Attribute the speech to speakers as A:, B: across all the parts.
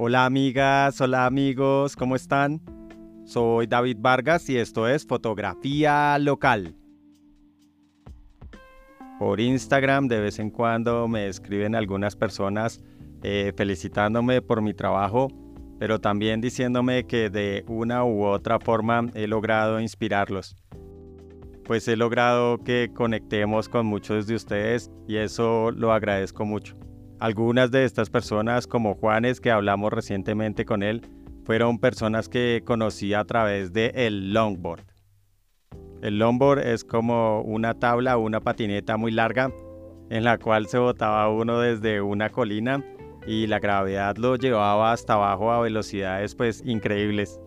A: Hola amigas, hola amigos, ¿cómo están? Soy David Vargas y esto es Fotografía Local. Por Instagram de vez en cuando me escriben algunas personas eh, felicitándome por mi trabajo, pero también diciéndome que de una u otra forma he logrado inspirarlos. Pues he logrado que conectemos con muchos de ustedes y eso lo agradezco mucho. Algunas de estas personas, como Juanes, que hablamos recientemente con él, fueron personas que conocí a través de el longboard. El longboard es como una tabla o una patineta muy larga en la cual se botaba uno desde una colina y la gravedad lo llevaba hasta abajo a velocidades pues increíbles.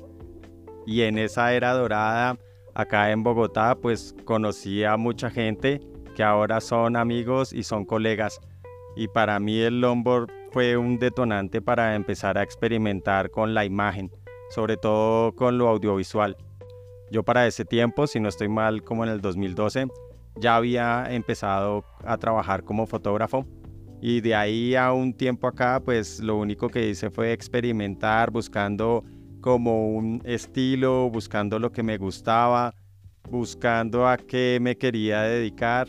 A: Y en esa era dorada, acá en Bogotá, pues conocí a mucha gente que ahora son amigos y son colegas y para mí el longboard fue un detonante para empezar a experimentar con la imagen, sobre todo con lo audiovisual. Yo para ese tiempo, si no estoy mal, como en el 2012, ya había empezado a trabajar como fotógrafo y de ahí a un tiempo acá, pues lo único que hice fue experimentar buscando como un estilo, buscando lo que me gustaba, buscando a qué me quería dedicar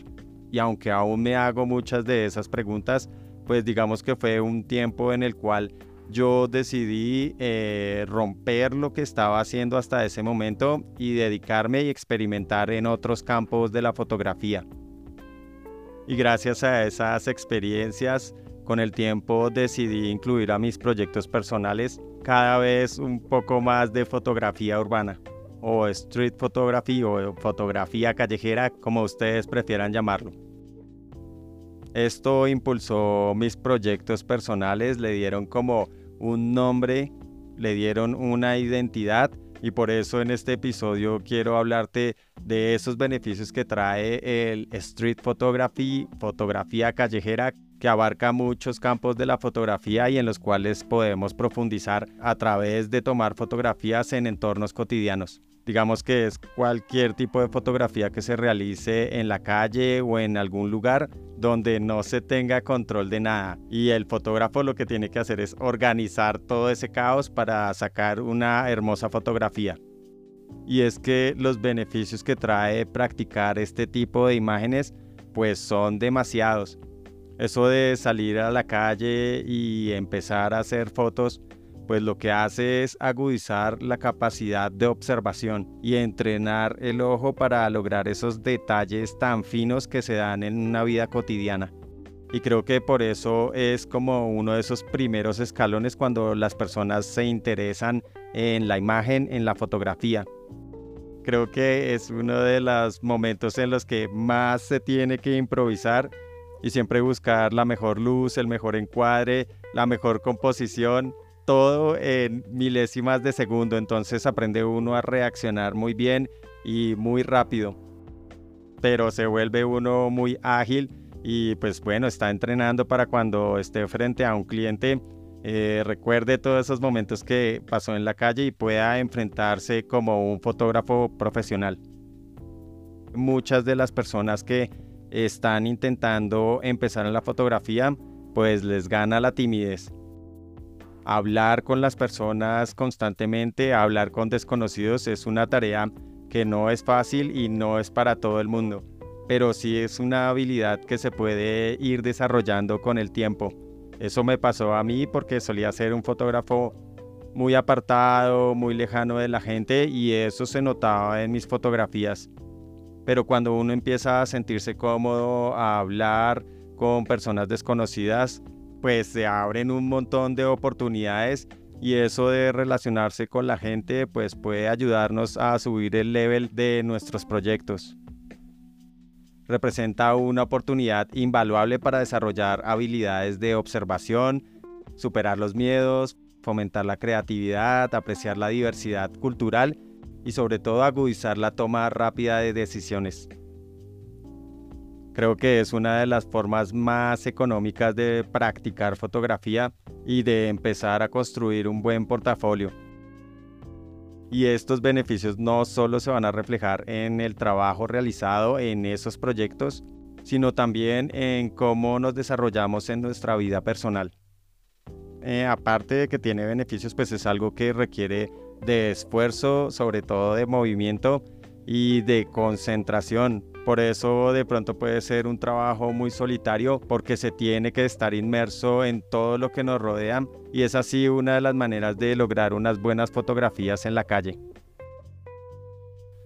A: y aunque aún me hago muchas de esas preguntas, pues digamos que fue un tiempo en el cual yo decidí eh, romper lo que estaba haciendo hasta ese momento y dedicarme y experimentar en otros campos de la fotografía. Y gracias a esas experiencias, con el tiempo decidí incluir a mis proyectos personales cada vez un poco más de fotografía urbana o street photography o fotografía callejera, como ustedes prefieran llamarlo. Esto impulsó mis proyectos personales, le dieron como un nombre, le dieron una identidad y por eso en este episodio quiero hablarte de esos beneficios que trae el street photography, fotografía callejera, que abarca muchos campos de la fotografía y en los cuales podemos profundizar a través de tomar fotografías en entornos cotidianos. Digamos que es cualquier tipo de fotografía que se realice en la calle o en algún lugar donde no se tenga control de nada. Y el fotógrafo lo que tiene que hacer es organizar todo ese caos para sacar una hermosa fotografía. Y es que los beneficios que trae practicar este tipo de imágenes pues son demasiados. Eso de salir a la calle y empezar a hacer fotos pues lo que hace es agudizar la capacidad de observación y entrenar el ojo para lograr esos detalles tan finos que se dan en una vida cotidiana. Y creo que por eso es como uno de esos primeros escalones cuando las personas se interesan en la imagen, en la fotografía. Creo que es uno de los momentos en los que más se tiene que improvisar y siempre buscar la mejor luz, el mejor encuadre, la mejor composición todo en milésimas de segundo, entonces aprende uno a reaccionar muy bien y muy rápido. Pero se vuelve uno muy ágil y pues bueno, está entrenando para cuando esté frente a un cliente, eh, recuerde todos esos momentos que pasó en la calle y pueda enfrentarse como un fotógrafo profesional. Muchas de las personas que están intentando empezar en la fotografía, pues les gana la timidez hablar con las personas constantemente, hablar con desconocidos es una tarea que no es fácil y no es para todo el mundo, pero sí es una habilidad que se puede ir desarrollando con el tiempo. Eso me pasó a mí porque solía ser un fotógrafo muy apartado, muy lejano de la gente y eso se notaba en mis fotografías. Pero cuando uno empieza a sentirse cómodo, a hablar con personas desconocidas, pues se abren un montón de oportunidades y eso de relacionarse con la gente pues puede ayudarnos a subir el level de nuestros proyectos. Representa una oportunidad invaluable para desarrollar habilidades de observación, superar los miedos, fomentar la creatividad, apreciar la diversidad cultural y sobre todo agudizar la toma rápida de decisiones. Creo que es una de las formas más económicas de practicar fotografía y de empezar a construir un buen portafolio. Y estos beneficios no solo se van a reflejar en el trabajo realizado en esos proyectos, sino también en cómo nos desarrollamos en nuestra vida personal. eh, aparte de que tiene beneficios, pues es algo que requiere de esfuerzo, sobre todo de movimiento y de concentración. Por eso de pronto puede ser un trabajo muy solitario porque se tiene que estar inmerso en todo lo que nos rodea y es así una de las maneras de lograr unas buenas fotografías en la calle.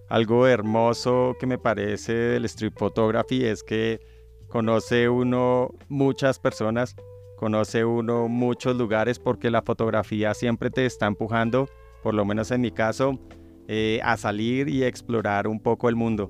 A: Algo hermoso que me parece del street photography es que conoce uno muchas personas, conoce uno muchos lugares porque la fotografía siempre te está empujando, por lo menos en mi caso, eh, a salir y explorar un poco el mundo.